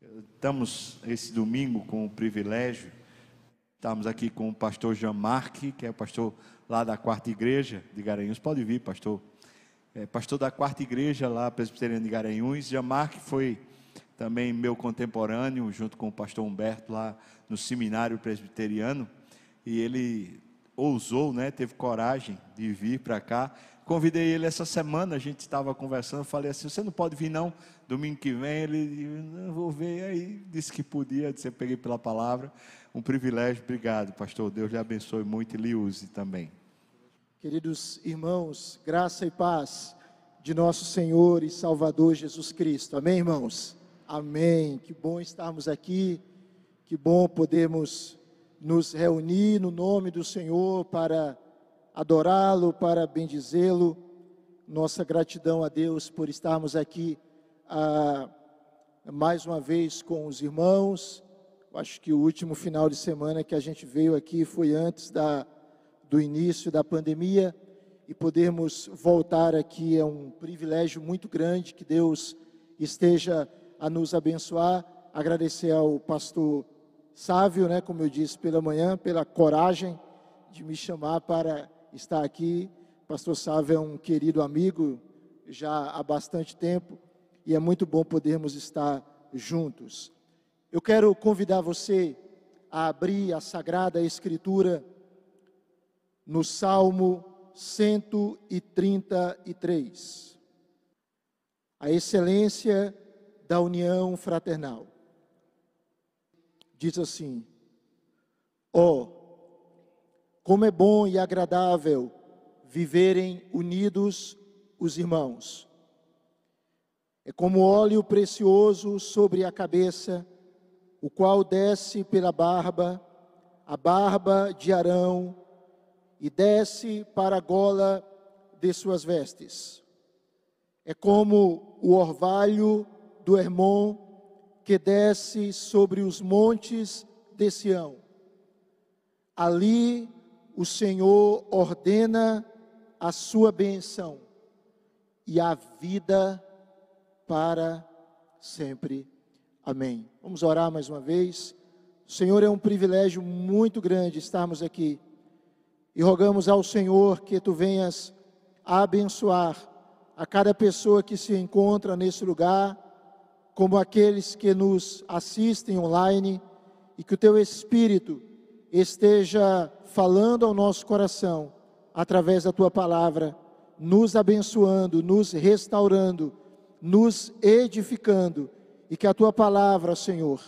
Estamos esse domingo com o privilégio, estamos aqui com o pastor Jean Marque, que é o pastor lá da quarta igreja de Garanhuns. Pode vir, pastor. É, pastor da quarta igreja lá, presbiteriana de Garanhuns. Jean Marque foi também meu contemporâneo, junto com o pastor Humberto lá no seminário presbiteriano. E ele ousou, né, teve coragem de vir para cá. Convidei ele essa semana, a gente estava conversando, falei assim, você não pode vir não, domingo que vem, ele, não vou ver, aí disse que podia, disse, eu peguei pela palavra, um privilégio, obrigado pastor, Deus lhe abençoe muito e lhe use também. Queridos irmãos, graça e paz de nosso Senhor e Salvador Jesus Cristo, amém irmãos? Amém, que bom estarmos aqui, que bom podermos nos reunir no nome do Senhor para adorá-lo, para bendizê-lo. Nossa gratidão a Deus por estarmos aqui ah, mais uma vez com os irmãos. Acho que o último final de semana que a gente veio aqui foi antes da, do início da pandemia e podermos voltar aqui é um privilégio muito grande que Deus esteja a nos abençoar. Agradecer ao pastor Sávio, né, como eu disse pela manhã, pela coragem de me chamar para estar aqui. Pastor Sávio é um querido amigo já há bastante tempo e é muito bom podermos estar juntos. Eu quero convidar você a abrir a Sagrada Escritura no Salmo 133. A excelência da união fraternal diz assim: Ó, oh, como é bom e agradável viverem unidos os irmãos. É como óleo precioso sobre a cabeça, o qual desce pela barba, a barba de Arão, e desce para a gola de suas vestes. É como o orvalho do Hermon que desce sobre os montes de Sião. Ali o Senhor ordena a sua benção e a vida para sempre. Amém. Vamos orar mais uma vez. Senhor, é um privilégio muito grande estarmos aqui e rogamos ao Senhor que tu venhas abençoar a cada pessoa que se encontra nesse lugar como aqueles que nos assistem online, e que o teu Espírito esteja falando ao nosso coração, através da tua palavra, nos abençoando, nos restaurando, nos edificando, e que a tua palavra, Senhor,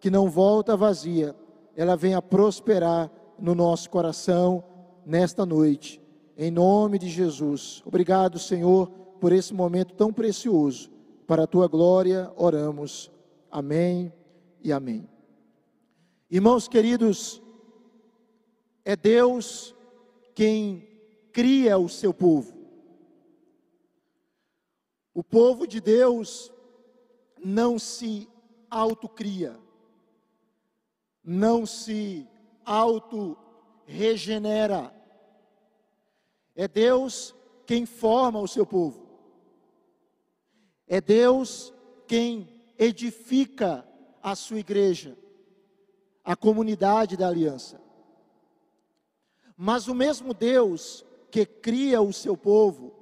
que não volta vazia, ela venha prosperar no nosso coração nesta noite, em nome de Jesus. Obrigado, Senhor, por esse momento tão precioso para a tua glória oramos. Amém e amém. Irmãos queridos, é Deus quem cria o seu povo. O povo de Deus não se autocria, não se auto-regenera. É Deus quem forma o seu povo. É Deus quem edifica a sua igreja, a comunidade da aliança. Mas o mesmo Deus que cria o seu povo,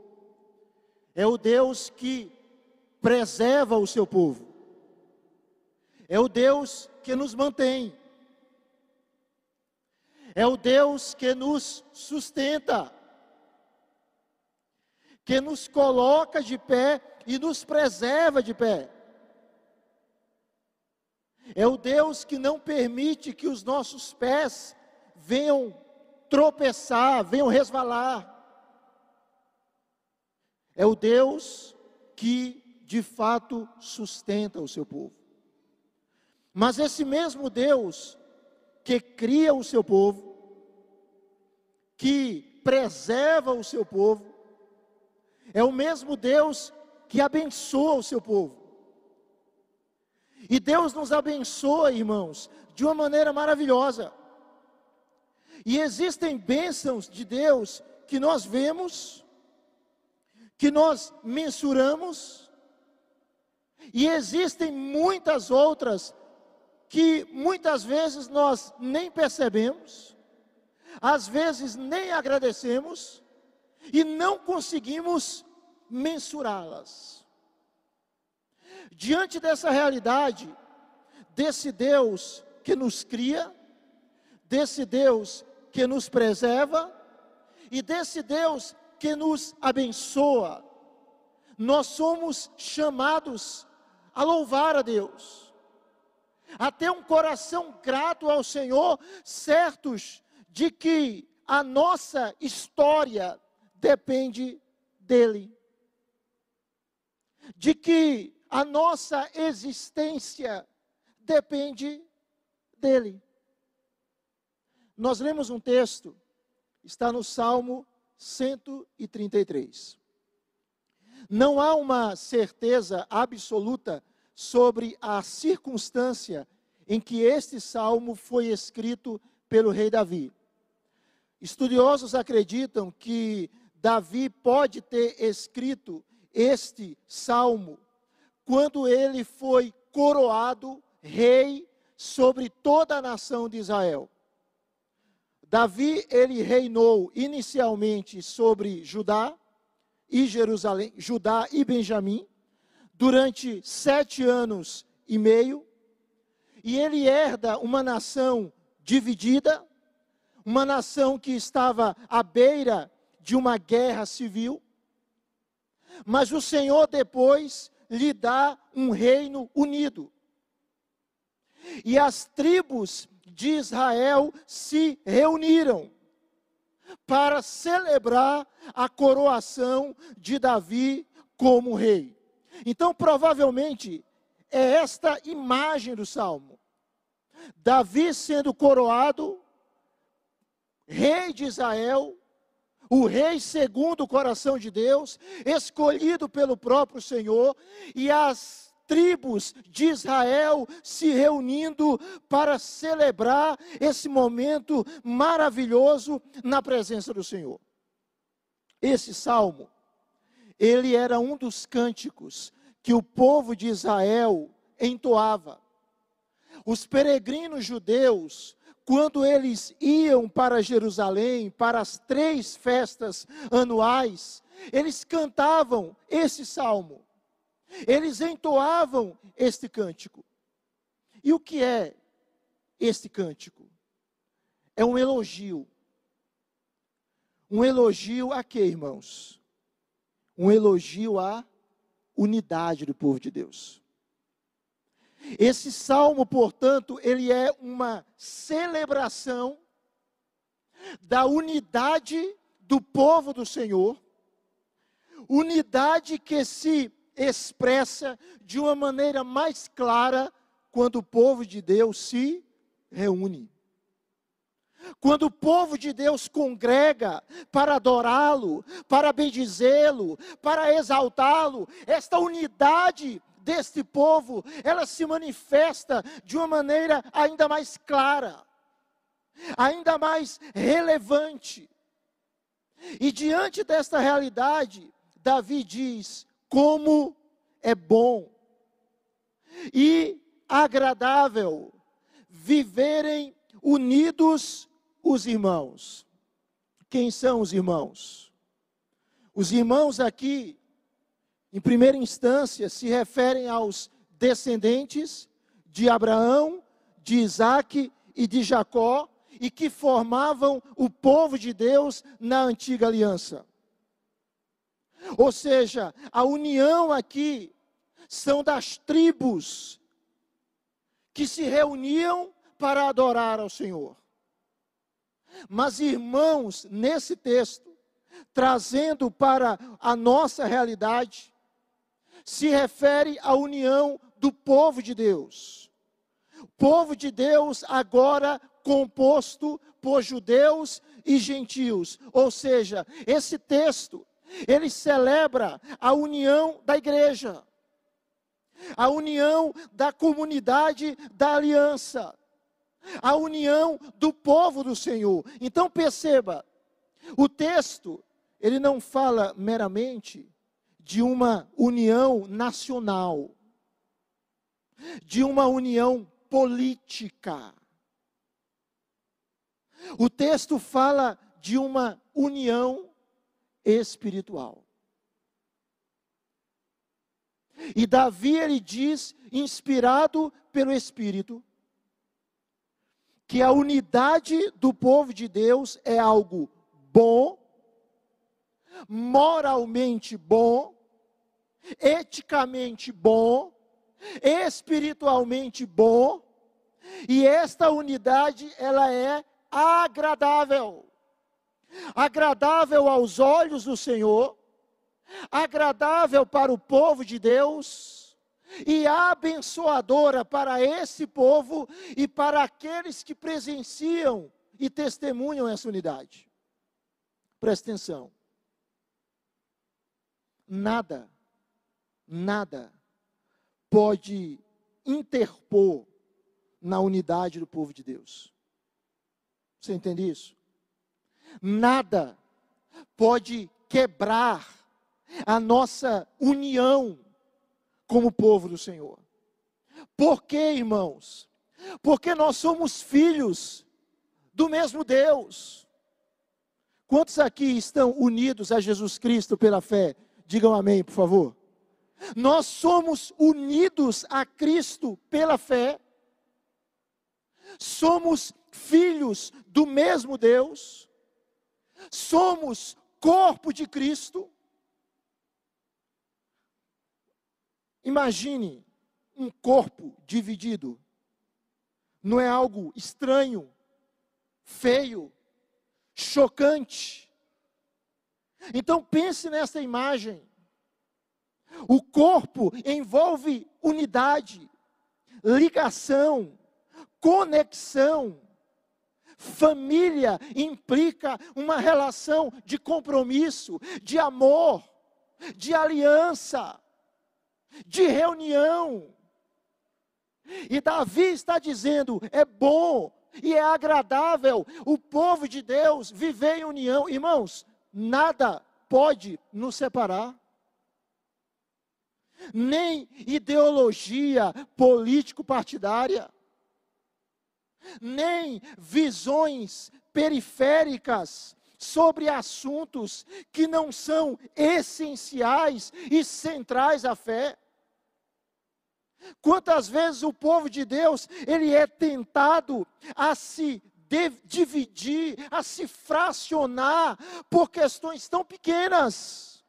é o Deus que preserva o seu povo, é o Deus que nos mantém, é o Deus que nos sustenta, que nos coloca de pé e nos preserva de pé. É o Deus que não permite que os nossos pés venham tropeçar, venham resvalar. É o Deus que de fato sustenta o seu povo. Mas esse mesmo Deus que cria o seu povo, que preserva o seu povo, é o mesmo Deus que abençoa o seu povo. E Deus nos abençoa, irmãos, de uma maneira maravilhosa. E existem bênçãos de Deus que nós vemos, que nós mensuramos, E existem muitas outras que muitas vezes nós nem percebemos, às vezes nem agradecemos e não conseguimos mensurá-las. Diante dessa realidade, desse Deus que nos cria, desse Deus que nos preserva e desse Deus que nos abençoa, nós somos chamados a louvar a Deus, a ter um coração grato ao Senhor, certos de que a nossa história depende dEle, de que a nossa existência depende dEle. Nós lemos um texto, está no Salmo 133. Não há uma certeza absoluta sobre a circunstância em que este salmo foi escrito pelo rei Davi. Estudiosos acreditam que Davi pode ter escrito este salmo quando ele foi coroado rei sobre toda a nação de Israel. Davi, ele reinou inicialmente sobre Judá e Jerusalém, Judá e Benjamim, durante sete anos e meio, e ele herda uma nação dividida, uma nação que estava à beira de uma guerra civil, mas o Senhor depois lhe dá um reino unido. E as tribos de Israel se reuniram para celebrar a coroação de Davi como rei. Então, provavelmente, é esta imagem do salmo. Davi sendo coroado, rei de Israel, o rei segundo o coração de Deus, escolhido pelo próprio Senhor, e as tribos de Israel se reunindo para celebrar esse momento maravilhoso na presença do Senhor. Esse salmo, ele era um dos cânticos que o povo de Israel entoava. Os peregrinos judeus, quando eles iam para Jerusalém, para as três festas anuais, eles cantavam esse salmo. Eles entoavam este cântico. E o que é este cântico? É um elogio. Um elogio a quê, irmãos? Um elogio à unidade do povo de Deus. Esse salmo, portanto, ele é uma celebração da unidade do povo do Senhor, unidade que se expressa de uma maneira mais clara quando o povo de Deus se reúne. Quando o povo de Deus congrega para adorá-lo, para bendizê-lo, para exaltá-lo, esta unidade deste povo, ela se manifesta de uma maneira ainda mais clara, ainda mais relevante. E diante desta realidade, Davi diz: como é bom e agradável viverem unidos os irmãos. Quem são os irmãos? Os irmãos aqui, em primeira instância, se referem aos descendentes de Abraão, de Isaac e de Jacó, e que formavam o povo de Deus na antiga aliança. Ou seja, a união aqui são das tribos que se reuniam para adorar ao Senhor. Mas, irmãos, nesse texto, trazendo para a nossa realidade, se refere à união do povo de Deus. Povo de Deus agora composto por judeus e gentios. Ou seja, esse texto ele celebra a união da igreja, a união da comunidade da aliança, a união do povo do Senhor. Então perceba, o texto, ele não fala meramente de uma união nacional, de uma união política. O texto fala de uma união espiritual. E Davi ele diz, inspirado pelo Espírito, que a unidade do povo de Deus é algo bom, moralmente bom, eticamente bom, espiritualmente bom, e esta unidade ela é agradável. Agradável aos olhos do Senhor, agradável para o povo de Deus e abençoadora para esse povo e para aqueles que presenciam e testemunham essa unidade. Presta atenção. Nada, nada pode interpor na unidade do povo de Deus. Você entende isso? Nada pode quebrar a nossa união como povo do Senhor. Por quê, irmãos? Porque nós somos filhos do mesmo Deus. Quantos aqui estão unidos a Jesus Cristo pela fé? Digam amém, por favor. Nós somos unidos a Cristo pela fé. Somos filhos do mesmo Deus. Somos corpo de Cristo. Imagine um corpo dividido. Não é algo estranho, feio, chocante. Então pense nessa imagem. O corpo envolve unidade, ligação, conexão. Família implica uma relação de compromisso, de amor, de aliança, de reunião. E Davi está dizendo: é bom e é agradável o povo de Deus viver em união. Irmãos, nada pode nos separar. Nem ideologia político-partidária, nem visões periféricas sobre assuntos que não são essenciais e centrais à fé. Quantas vezes o povo de Deus, ele é tentado a se dividir, a se fracionar por questões tão pequenas.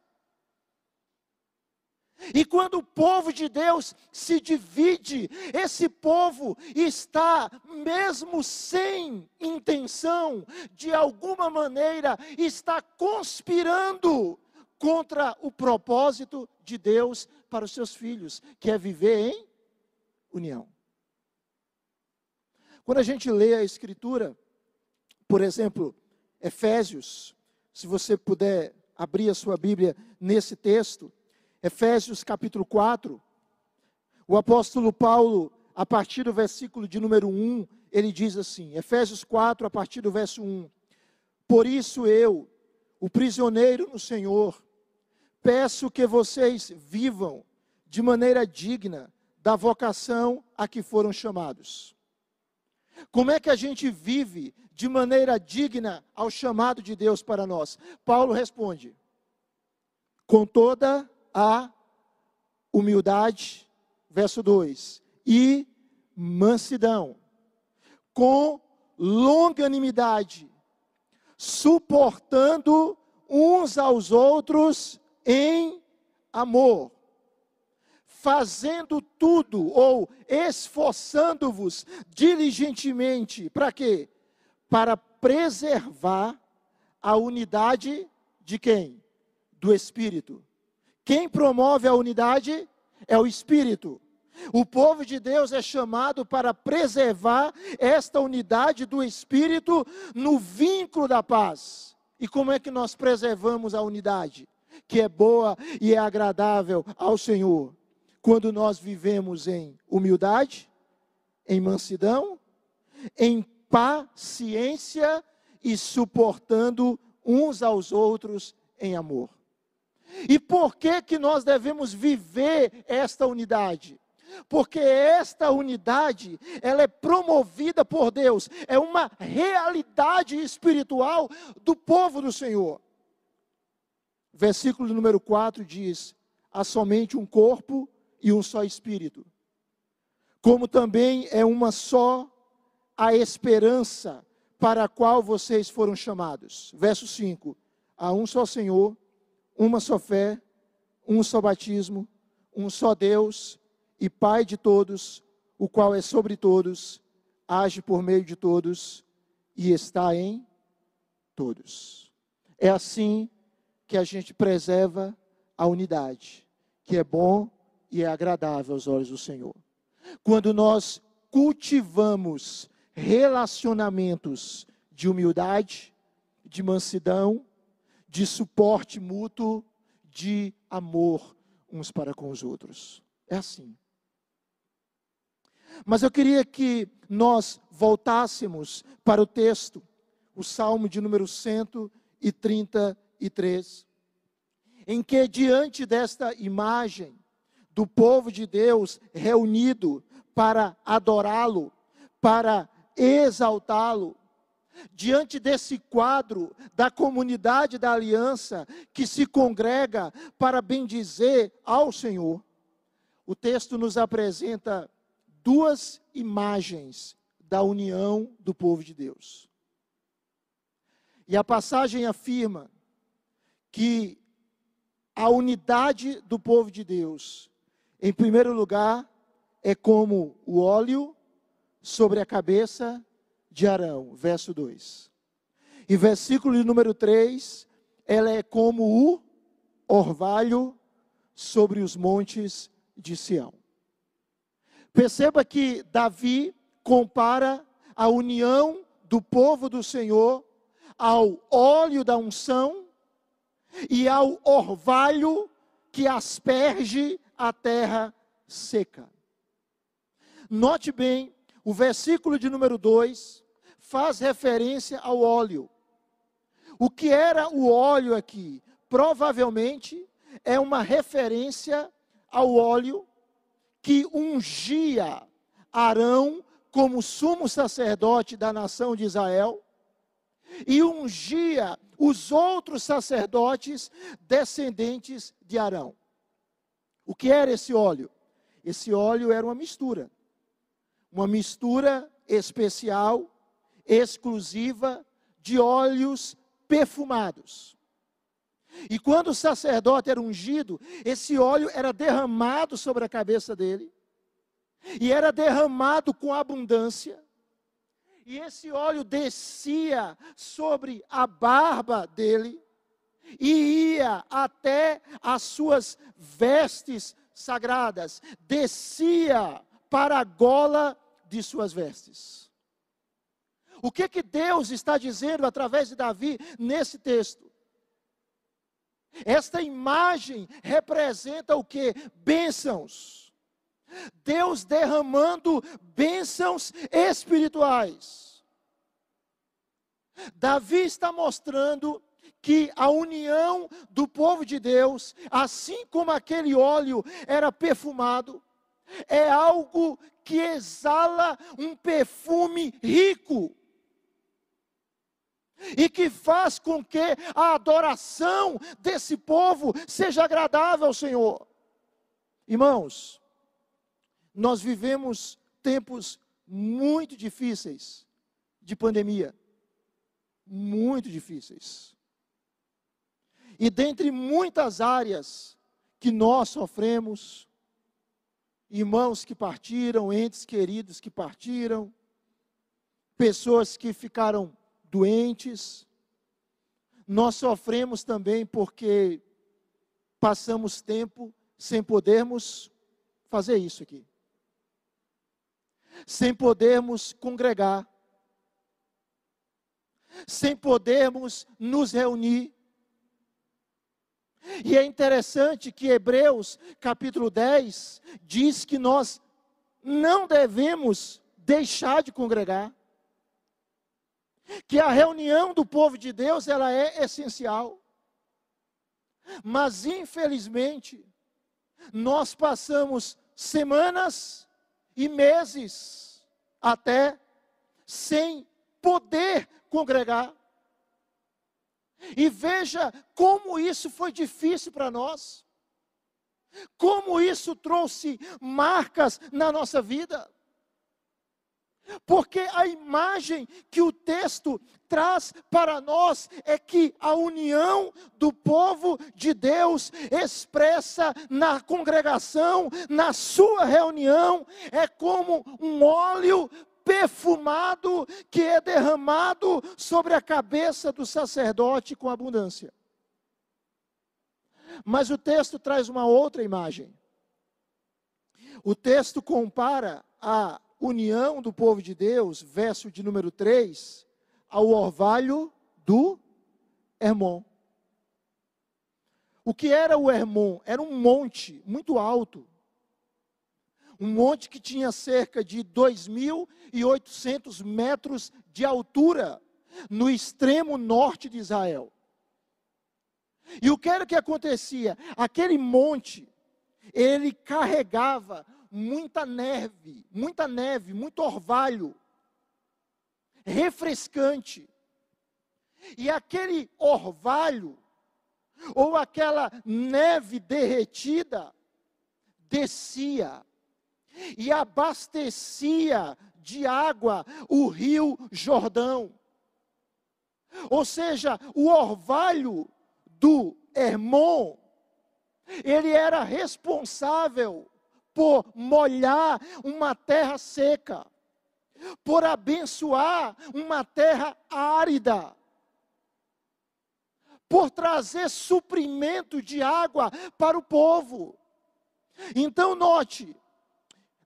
E quando o povo de Deus se divide, esse povo está, mesmo sem intenção, de alguma maneira, está conspirando contra o propósito de Deus para os seus filhos, que é viver em união. Quando a gente lê a Escritura, por exemplo, Efésios, se você puder abrir a sua Bíblia nesse texto, Efésios capítulo 4, o apóstolo Paulo, a partir do versículo de número 1, ele diz assim: Efésios 4, a partir do verso 1: Por isso eu, o prisioneiro no Senhor, peço que vocês vivam de maneira digna da vocação a que foram chamados. Como é que a gente vive de maneira digna ao chamado de Deus para nós? Paulo responde: com toda a humildade, verso 2, e mansidão, com longanimidade, suportando uns aos outros em amor, fazendo tudo ou esforçando-vos diligentemente, para quê? Para preservar a unidade de quem? Do Espírito. Quem promove a unidade é o Espírito. O povo de Deus é chamado para preservar esta unidade do Espírito no vínculo da paz. E como é que nós preservamos a unidade? que é boa e é agradável ao Senhor. Quando nós vivemos em humildade, em mansidão, em paciência e suportando uns aos outros em amor. E por que que nós devemos viver esta unidade? porque esta unidade, ela é promovida por Deus, é uma realidade espiritual do povo do Senhor. Versículo número 4 diz: há somente um corpo e um só espírito. Como também é uma só a esperança para a qual vocês foram chamados. Verso 5: há um só Senhor, uma só fé, um só batismo, um só Deus e Pai de todos, o qual é sobre todos, age por meio de todos e está em todos. É assim que a gente preserva a unidade, que é bom e é agradável aos olhos do Senhor. Quando nós cultivamos relacionamentos de humildade, de mansidão, de suporte mútuo, de amor uns para com os outros. É assim. Mas eu queria que nós voltássemos para o texto, o Salmo de número 133, em que diante desta imagem do povo de Deus reunido para adorá-lo, para exaltá-lo, diante desse quadro da comunidade da aliança que se congrega para bendizer ao Senhor, o texto nos apresenta duas imagens da união do povo de Deus. E a passagem afirma que a unidade do povo de Deus, em primeiro lugar, é como o óleo sobre a cabeça de Arão, verso 2. E versículo número 3, ela é como o orvalho sobre os montes de Sião. Perceba que Davi compara a união do povo do Senhor ao óleo da unção e ao orvalho que asperge a terra seca. Note bem, o versículo de número 2 faz referência ao óleo. O que era o óleo aqui? Provavelmente é uma referência ao óleo que ungia Arão como sumo sacerdote da nação de Israel e ungia os outros sacerdotes descendentes de Arão. O que era esse óleo? Esse óleo era uma mistura. Uma mistura especial, exclusiva, de óleos perfumados. E quando o sacerdote era ungido, esse óleo era derramado sobre a cabeça dele, e era derramado com abundância, e esse óleo descia sobre a barba dele, e ia até as suas vestes sagradas, descia para a gola de suas vestes. O que que Deus está dizendo através de Davi nesse texto? Esta imagem representa o que? Bênçãos. Deus derramando bênçãos espirituais. Davi está mostrando que a união do povo de Deus, assim como aquele óleo era perfumado, é algo que exala um perfume rico e que faz com que a adoração desse povo seja agradável ao Senhor. Irmãos, nós vivemos tempos muito difíceis de pandemia, muito difíceis. E dentre muitas áreas que nós sofremos, irmãos que partiram, entes queridos que partiram, pessoas que ficaram doentes. Nós sofremos também porque passamos tempo sem podermos fazer isso aqui. Sem podermos congregar. Sem podermos nos reunir. E é interessante que Hebreus capítulo 10 diz que nós não devemos deixar de congregar que a reunião do povo de Deus ela é essencial. Mas infelizmente, nós passamos semanas e meses até sem poder congregar. E veja como isso foi difícil para nós. Como isso trouxe marcas na nossa vida. Porque a imagem que o texto traz para nós é que a união do povo de Deus expressa na congregação, na sua reunião, é como um óleo perfumado que é derramado sobre a cabeça do sacerdote com abundância. Mas o texto traz uma outra imagem. O texto compara a união do povo de Deus, verso de número 3, ao orvalho do Hermon. O que era o Hermon? Era um monte muito alto. Um monte que tinha cerca de 2.800 metros de altura no extremo norte de Israel. E o que era que acontecia? Aquele monte, ele carregava muita neve, muita neve, muito orvalho, refrescante. E aquele orvalho, ou aquela neve derretida, descia e abastecia de água o rio Jordão. Ou seja, o orvalho do Hermon, ele era responsável por molhar uma terra seca, por abençoar uma terra árida, por trazer suprimento de água para o povo. Então, note,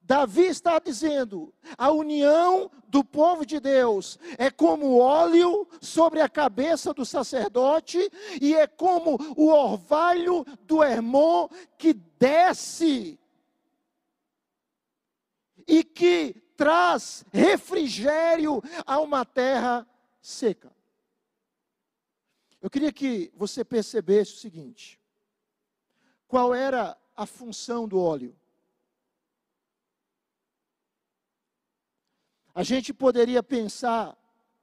Davi está dizendo: a união do povo de Deus é como óleo sobre a cabeça do sacerdote e é como o orvalho do irmão que desce e que traz refrigério a uma terra seca. Eu queria que você percebesse o seguinte: qual era a função do óleo? A gente poderia pensar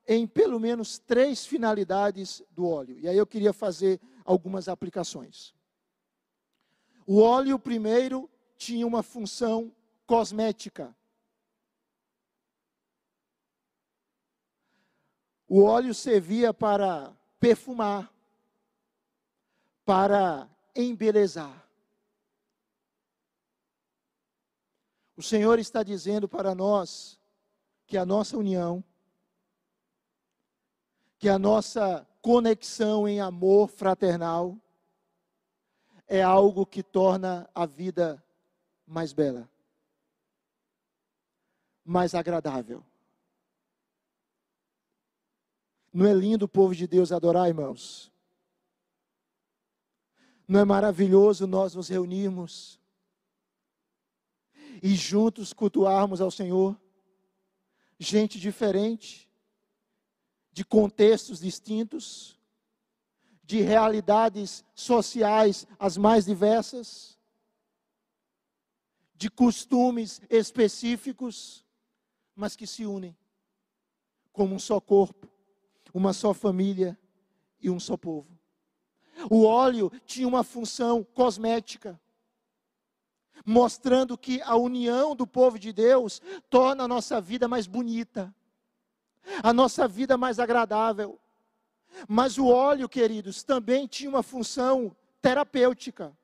em pelo menos três finalidades do óleo, e aí eu queria fazer algumas aplicações. O óleo, primeiro, tinha uma função cosmética. O óleo servia para perfumar, para embelezar. O Senhor está dizendo para nós que a nossa união, que a nossa conexão em amor fraternal é algo que torna a vida mais bela mais agradável. Não é lindo o povo de Deus adorar, irmãos? Não é maravilhoso nós nos reunirmos e juntos cultuarmos ao Senhor? Gente diferente, de contextos distintos, de realidades sociais as mais diversas, de costumes específicos mas que se unem como um só corpo, uma só família e um só povo. O óleo tinha uma função cosmética, mostrando que a união do povo de Deus torna a nossa vida mais bonita, a nossa vida mais agradável. Mas o óleo, queridos, também tinha uma função terapêutica,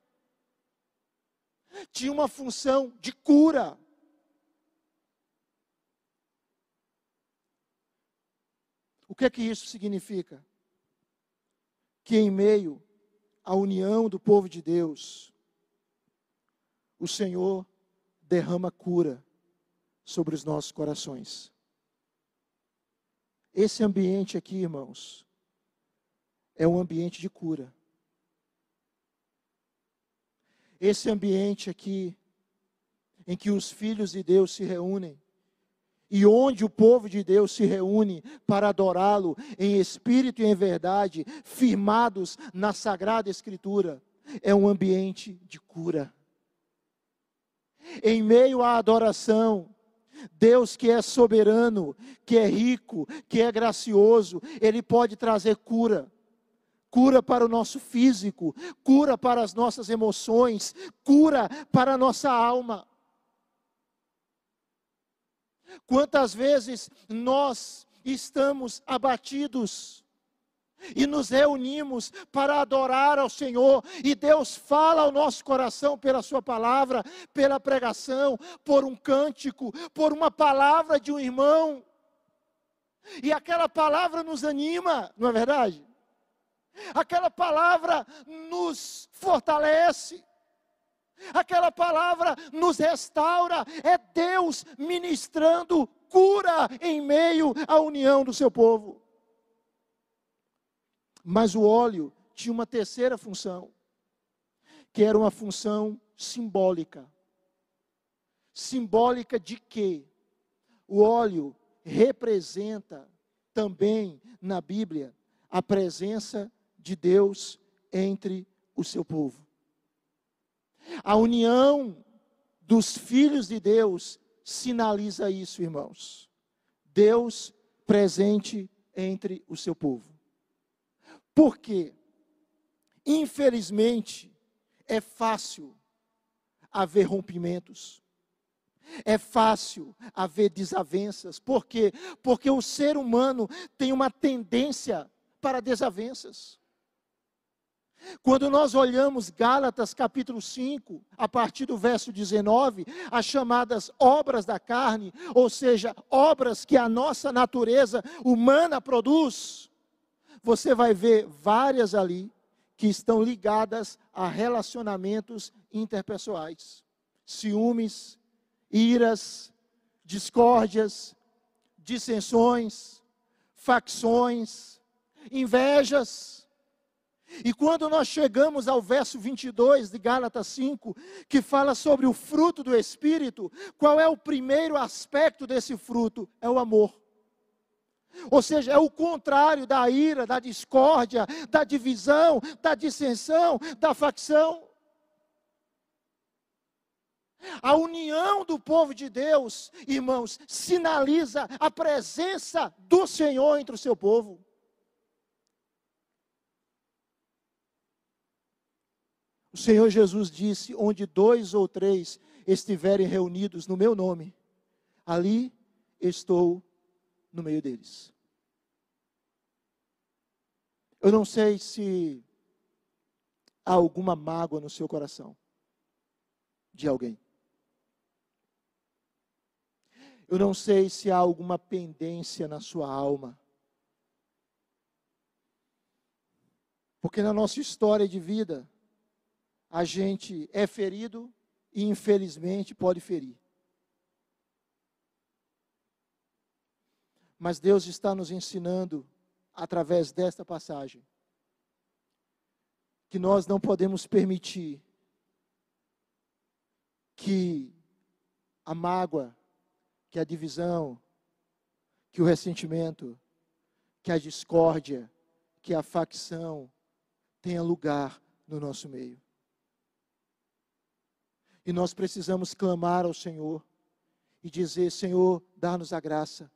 tinha uma função de cura. O que é que isso significa? Que em meio à união do povo de Deus, o Senhor derrama cura sobre os nossos corações. Esse ambiente aqui, irmãos, é um ambiente de cura. Esse ambiente aqui, em que os filhos de Deus se reúnem, e onde o povo de Deus se reúne para adorá-lo em espírito e em verdade, firmados na sagrada Escritura, é um ambiente de cura. Em meio à adoração, Deus que é soberano, que é rico, que é gracioso, Ele pode trazer cura. Cura para o nosso físico, cura para as nossas emoções, cura para a nossa alma. Quantas vezes nós estamos abatidos, e nos reunimos para adorar ao Senhor, e Deus fala ao nosso coração pela Sua palavra, pela pregação, por um cântico, por uma palavra de um irmão, e aquela palavra nos anima, não é verdade? Aquela palavra nos fortalece, aquela palavra nos restaura, é Deus ministrando cura em meio à união do seu povo. Mas o óleo tinha uma terceira função, que era uma função simbólica. Simbólica de quê? O óleo representa também na Bíblia a presença de Deus entre o seu povo. A união dos filhos de Deus sinaliza isso, irmãos. Deus presente entre o seu povo. Porque, infelizmente, é fácil haver rompimentos. É fácil haver desavenças. Por quê? Porque o ser humano tem uma tendência para desavenças. Quando nós olhamos Gálatas capítulo 5, a partir do verso 19, as chamadas obras da carne, ou seja, obras que a nossa natureza humana produz, você vai ver várias ali que estão ligadas a relacionamentos interpessoais, ciúmes, iras, discórdias, dissensões, facções, invejas. E quando nós chegamos ao verso 22 de Gálatas 5, que fala sobre o fruto do Espírito, qual é o primeiro aspecto desse fruto? É o amor. Ou seja, é o contrário da ira, da discórdia, da divisão, da dissensão, da facção. A união do povo de Deus, irmãos, sinaliza a presença do Senhor entre o seu povo. O Senhor Jesus disse: Onde dois ou três estiverem reunidos no meu nome, ali estou no meio deles. Eu não sei se há alguma mágoa no seu coração de alguém. Eu não sei se há alguma pendência na sua alma. Porque na nossa história de vida, a gente é ferido e infelizmente pode ferir. Mas Deus está nos ensinando, através desta passagem, que nós não podemos permitir que a mágoa, que a divisão, que o ressentimento, que a discórdia, que a facção tenha lugar no nosso meio. E nós precisamos clamar ao Senhor e dizer: Senhor, dá-nos a graça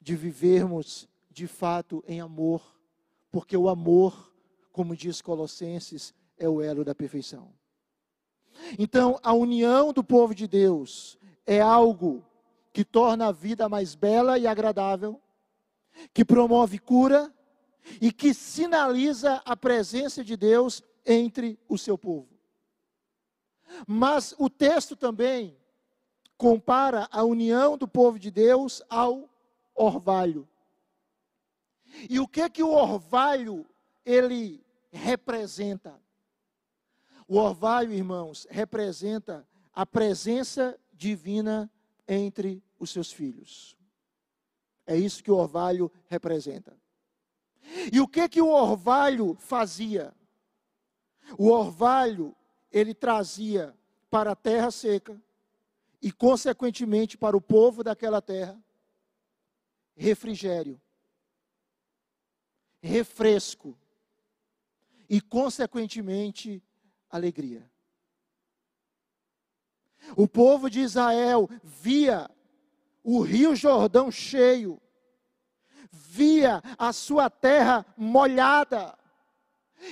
de vivermos de fato em amor, porque o amor, como diz Colossenses, é o elo da perfeição. Então, a união do povo de Deus é algo que torna a vida mais bela e agradável, que promove cura e que sinaliza a presença de Deus entre o seu povo. Mas o texto também compara a união do povo de Deus ao orvalho. E o que que o orvalho ele representa? O orvalho, irmãos, representa a presença divina entre os seus filhos. É isso que o orvalho representa. E o que que o orvalho fazia? O orvalho, ele trazia para a terra seca e consequentemente para o povo daquela terra refrigério, refresco e, consequentemente, alegria. O povo de Israel via o rio Jordão cheio, via a sua terra molhada,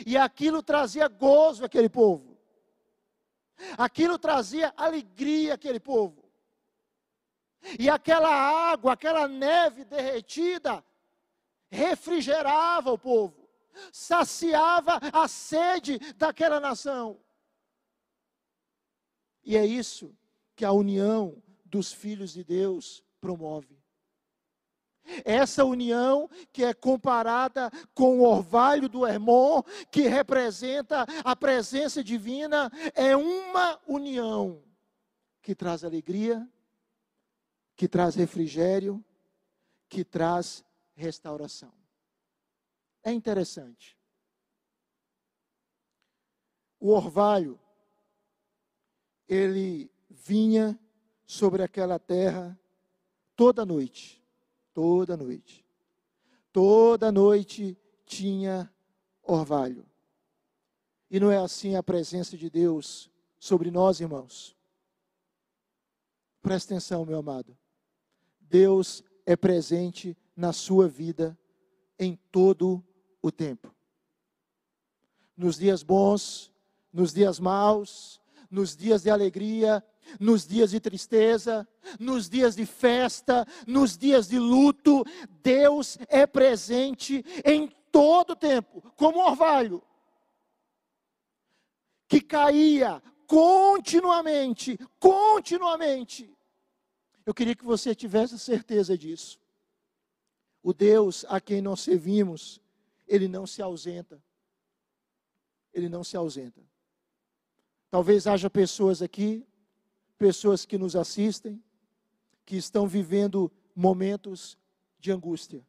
e aquilo trazia gozo àquele povo, aquilo trazia alegria àquele povo, e aquela água, aquela neve derretida, refrigerava o povo, saciava a sede daquela nação. E é isso que a união dos filhos de Deus promove. Essa união que é comparada com o orvalho do Hermon, que representa a presença divina, é uma união que traz alegria, que traz refrigério, que traz restauração. É interessante. O orvalho, ele vinha sobre aquela terra toda noite, toda noite. Toda noite tinha orvalho. E não é assim a presença de Deus sobre nós, irmãos. Presta atenção, meu amado. Deus é presente na sua vida em todo o tempo. Nos dias bons, nos dias maus, nos dias de alegria, nos dias de tristeza, nos dias de festa, nos dias de luto, Deus é presente em todo o tempo, como um orvalho que caía continuamente, continuamente. Eu queria que você tivesse certeza disso. O Deus a quem nós servimos, ele não se ausenta. Ele não se ausenta. Talvez haja pessoas aqui pessoas que nos assistem, que estão vivendo momentos de angústia,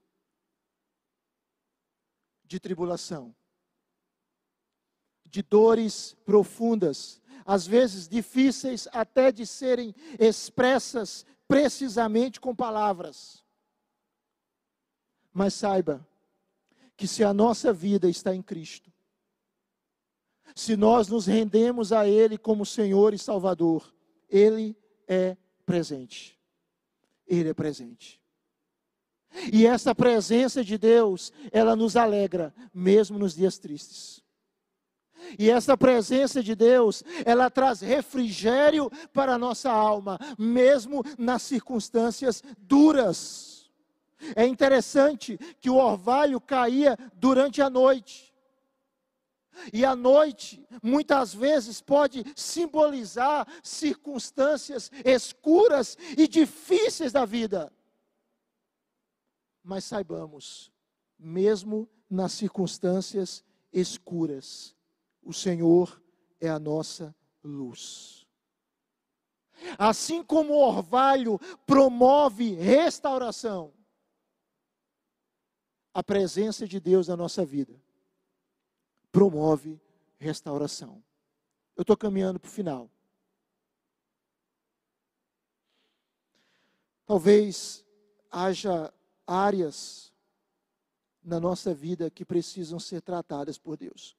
de tribulação, de dores profundas, às vezes difíceis até de serem expressas precisamente com palavras. Mas saiba que se a nossa vida está em Cristo, se nós nos rendemos a Ele como Senhor e Salvador, ele é presente. Ele é presente. E essa presença de Deus, ela nos alegra, mesmo nos dias tristes. E essa presença de Deus, ela traz refrigério para a nossa alma, mesmo nas circunstâncias duras. É interessante que o orvalho caía durante a noite. E a noite, muitas vezes, pode simbolizar circunstâncias escuras e difíceis da vida. Mas saibamos, mesmo nas circunstâncias escuras, o Senhor é a nossa luz. Assim como o orvalho promove restauração, a presença de Deus na nossa vida promove restauração. Eu estou caminhando para o final. Talvez haja áreas na nossa vida que precisam ser tratadas por Deus.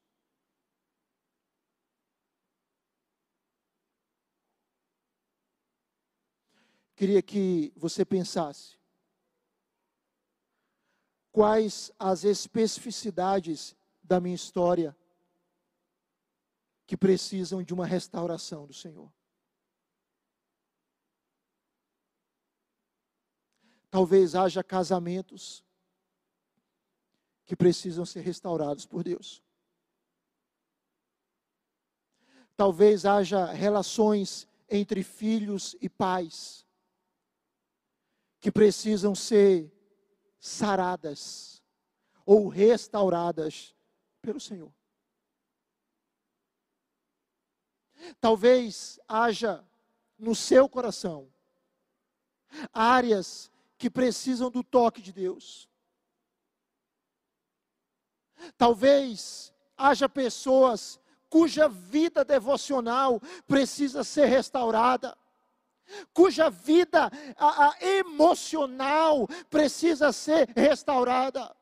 Queria que você pensasse quais as especificidades da minha história que precisam de uma restauração do Senhor. Talvez haja casamentos que precisam ser restaurados por Deus. Talvez haja relações entre filhos e pais que precisam ser saradas ou restauradas pelo Senhor. Talvez haja no seu coração áreas que precisam do toque de Deus. Talvez haja pessoas cuja vida devocional precisa ser restaurada, cuja vida a, a, emocional precisa ser restaurada.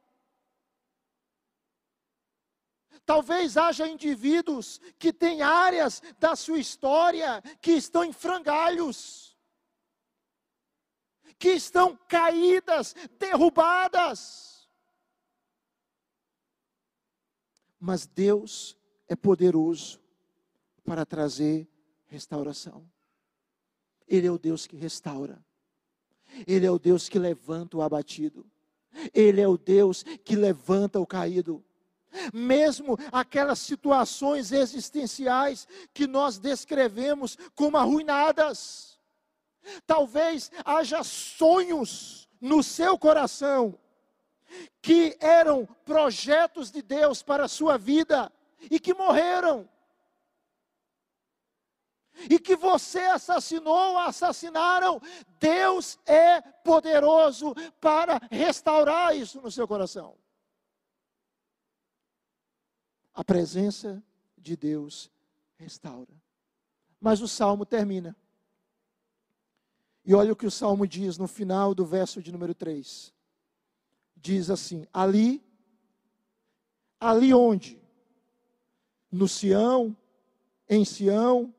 Talvez haja indivíduos que têm áreas da sua história que estão em frangalhos, que estão caídas, derrubadas. Mas Deus é poderoso para trazer restauração. Ele é o Deus que restaura. Ele é o Deus que levanta o abatido. Ele é o Deus que levanta o caído. Mesmo aquelas situações existenciais que nós descrevemos como arruinadas. Talvez haja sonhos no seu coração que eram projetos de Deus para a sua vida e que morreram e que você assassinou, assassinaram, Deus é poderoso para restaurar isso no seu coração. A presença de Deus restaura. Mas o salmo termina. E olha o que o salmo diz no final do verso de número 3. Diz assim: Ali, ali onde? No Sião, em Sião,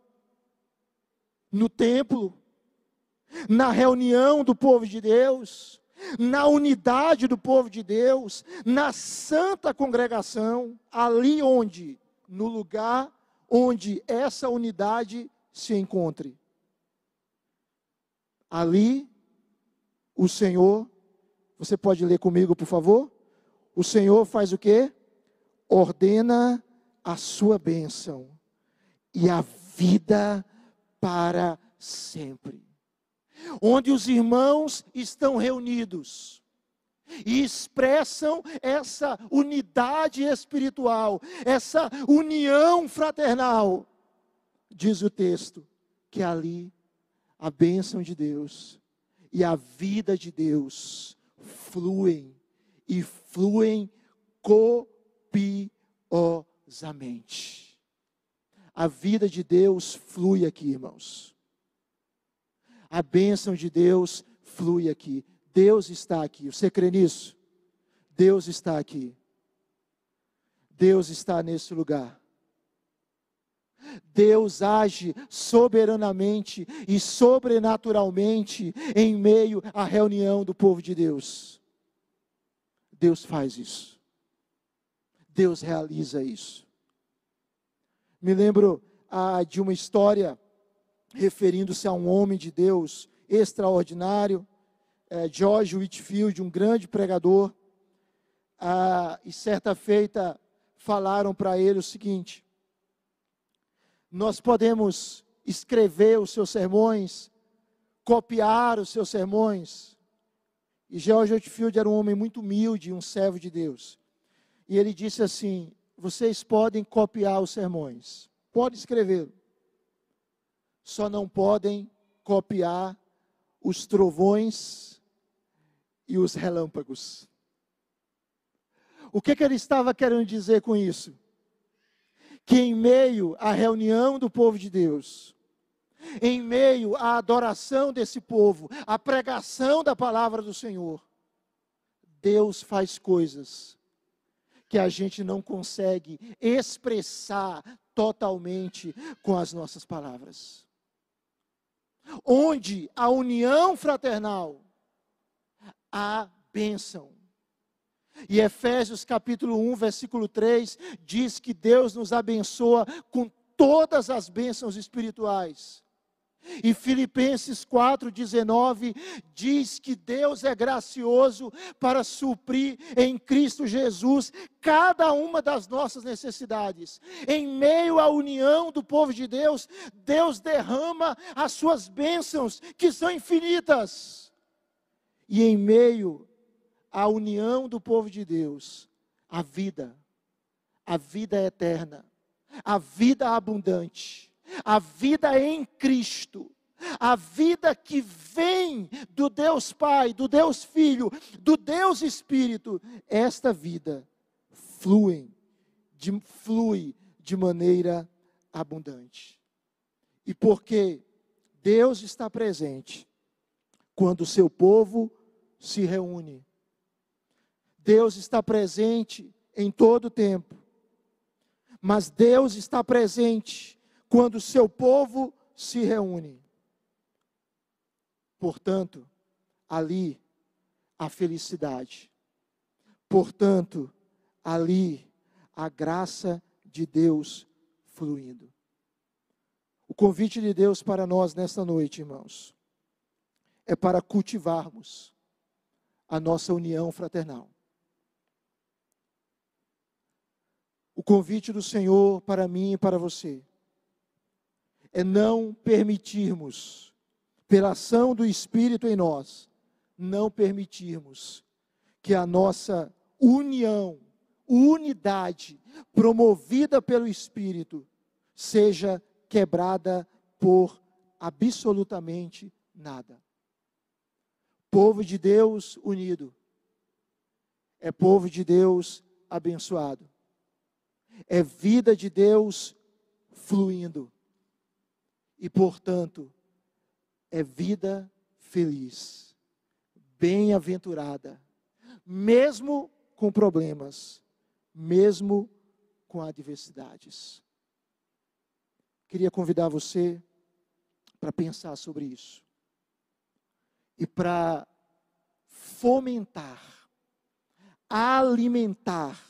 no templo, na reunião do povo de Deus, na unidade do povo de Deus, na santa congregação, ali onde, no lugar onde essa unidade se encontre. Ali, o Senhor, você pode ler comigo, por favor? O Senhor faz o quê? Ordena a sua bênção e a vida para sempre. Onde os irmãos estão reunidos e expressam essa unidade espiritual, essa união fraternal, diz o texto, que ali a bênção de Deus e a vida de Deus fluem e fluem copiosamente. A vida de Deus flui aqui, irmãos. A bênção de Deus flui aqui. Deus está aqui. Você crê nisso? Deus está aqui. Deus está nesse lugar. Deus age soberanamente e sobrenaturalmente em meio à reunião do povo de Deus. Deus faz isso. Deus realiza isso. Me lembro ah, de uma história referindo-se a um homem de Deus extraordinário, é, George Whitfield, um grande pregador. Ah, e certa feita falaram para ele o seguinte: Nós podemos escrever os seus sermões, copiar os seus sermões. E George Whitfield era um homem muito humilde, um servo de Deus. E ele disse assim: vocês podem copiar os sermões, podem escrever, só não podem copiar os trovões e os relâmpagos. O que, que ele estava querendo dizer com isso? Que em meio à reunião do povo de Deus, em meio à adoração desse povo, à pregação da palavra do Senhor, Deus faz coisas que a gente não consegue expressar totalmente com as nossas palavras. Onde a união fraternal, a bênção. E Efésios capítulo 1, versículo 3 diz que Deus nos abençoa com todas as bênçãos espirituais e Filipenses 4,19 diz que Deus é gracioso para suprir em Cristo Jesus cada uma das nossas necessidades. Em meio à união do povo de Deus, Deus derrama as suas bênçãos, que são infinitas. E em meio à união do povo de Deus, a vida, a vida eterna, a vida abundante a vida em Cristo, a vida que vem do Deus Pai, do Deus Filho, do Deus Espírito, esta vida flui de, flui de maneira abundante. E porque Deus está presente quando o seu povo se reúne. Deus está presente em todo o tempo. mas Deus está presente quando seu povo se reúne. Portanto, ali a felicidade. Portanto, ali a graça de Deus fluindo. O convite de Deus para nós nesta noite, irmãos, é para cultivarmos a nossa união fraternal. O convite do Senhor para mim e para você é não permitirmos, pela ação do Espírito em nós, não permitirmos que a nossa união, unidade, promovida pelo Espírito, seja quebrada por absolutamente nada. Povo de Deus unido. É povo de Deus abençoado, é vida de Deus fluindo e, portanto, é vida feliz, bem-aventurada, mesmo com problemas, mesmo com adversidades. Queria convidar você para pensar sobre isso e para fomentar, alimentar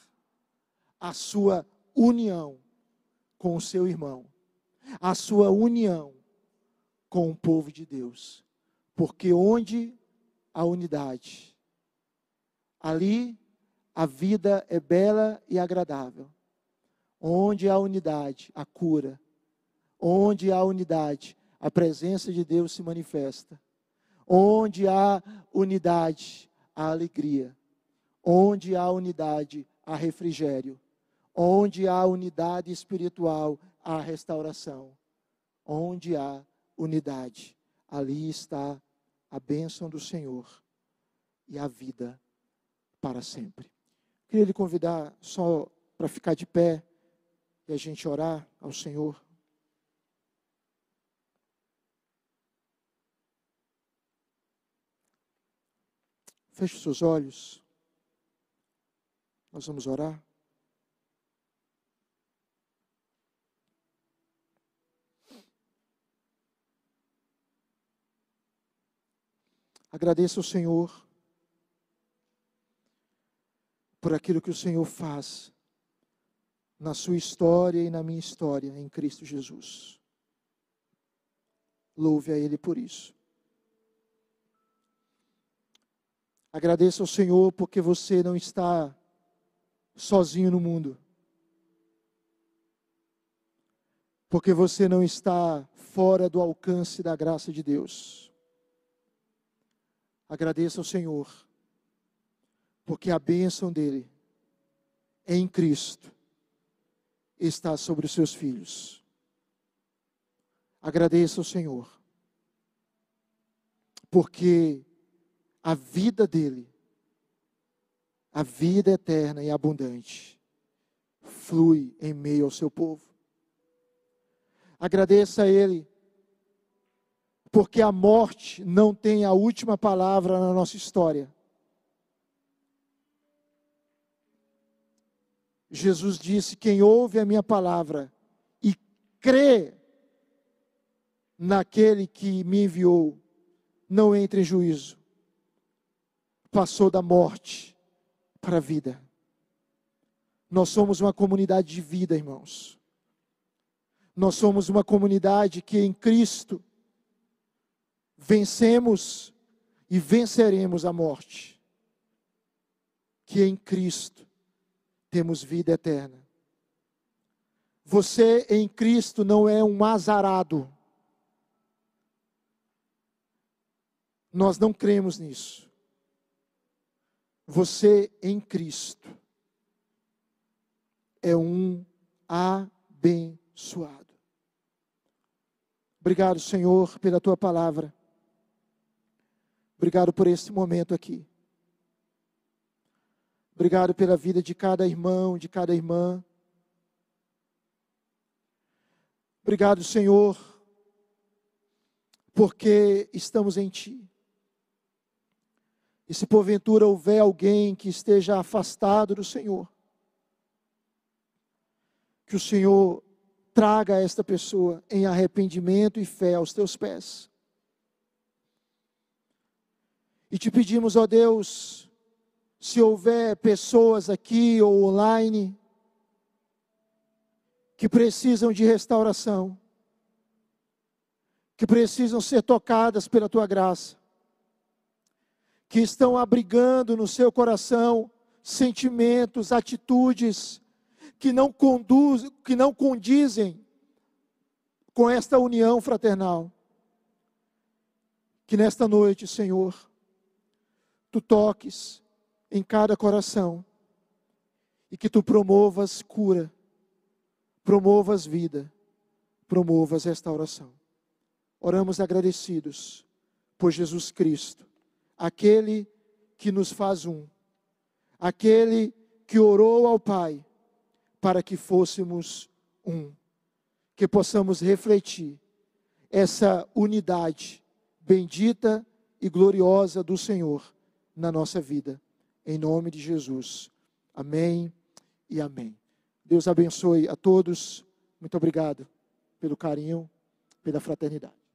a sua união com o seu irmão, a sua união com o povo de Deus. Porque onde a unidade, ali a vida é bela e agradável. Onde há unidade, a cura. Onde há unidade, a presença de Deus se manifesta. Onde há unidade, há alegria. Onde há unidade, há refrigério. Onde há unidade espiritual, há restauração. Onde há unidade, ali está a bênção do Senhor e a vida para sempre. Queria lhe convidar só para ficar de pé e a gente orar ao Senhor. Feche seus olhos. Nós vamos orar. Agradeça ao Senhor por aquilo que o Senhor faz na sua história e na minha história em Cristo Jesus. Louve a Ele por isso. Agradeça ao Senhor porque você não está sozinho no mundo. Porque você não está fora do alcance da graça de Deus. Agradeça ao Senhor, porque a bênção dele em Cristo está sobre os seus filhos. Agradeça ao Senhor, porque a vida dele, a vida eterna e abundante, flui em meio ao seu povo. Agradeça a Ele porque a morte não tem a última palavra na nossa história. Jesus disse: Quem ouve a minha palavra e crê naquele que me enviou, não entra em juízo. Passou da morte para a vida. Nós somos uma comunidade de vida, irmãos. Nós somos uma comunidade que em Cristo vencemos e venceremos a morte. Que em Cristo temos vida eterna. Você em Cristo não é um azarado. Nós não cremos nisso. Você em Cristo é um abençoado. Obrigado, Senhor, pela tua palavra. Obrigado por esse momento aqui. Obrigado pela vida de cada irmão, de cada irmã. Obrigado, Senhor, porque estamos em Ti. E se porventura houver alguém que esteja afastado do Senhor, que o Senhor traga esta pessoa em arrependimento e fé aos teus pés. E te pedimos, ó Deus, se houver pessoas aqui ou online que precisam de restauração, que precisam ser tocadas pela tua graça, que estão abrigando no seu coração sentimentos, atitudes que não conduzem, que não condizem com esta união fraternal. Que nesta noite, Senhor, tu toques em cada coração e que tu promovas cura, promovas vida, promovas restauração. Oramos agradecidos por Jesus Cristo, aquele que nos faz um, aquele que orou ao Pai para que fôssemos um, que possamos refletir essa unidade bendita e gloriosa do Senhor na nossa vida. Em nome de Jesus. Amém e amém. Deus abençoe a todos. Muito obrigado pelo carinho, pela fraternidade.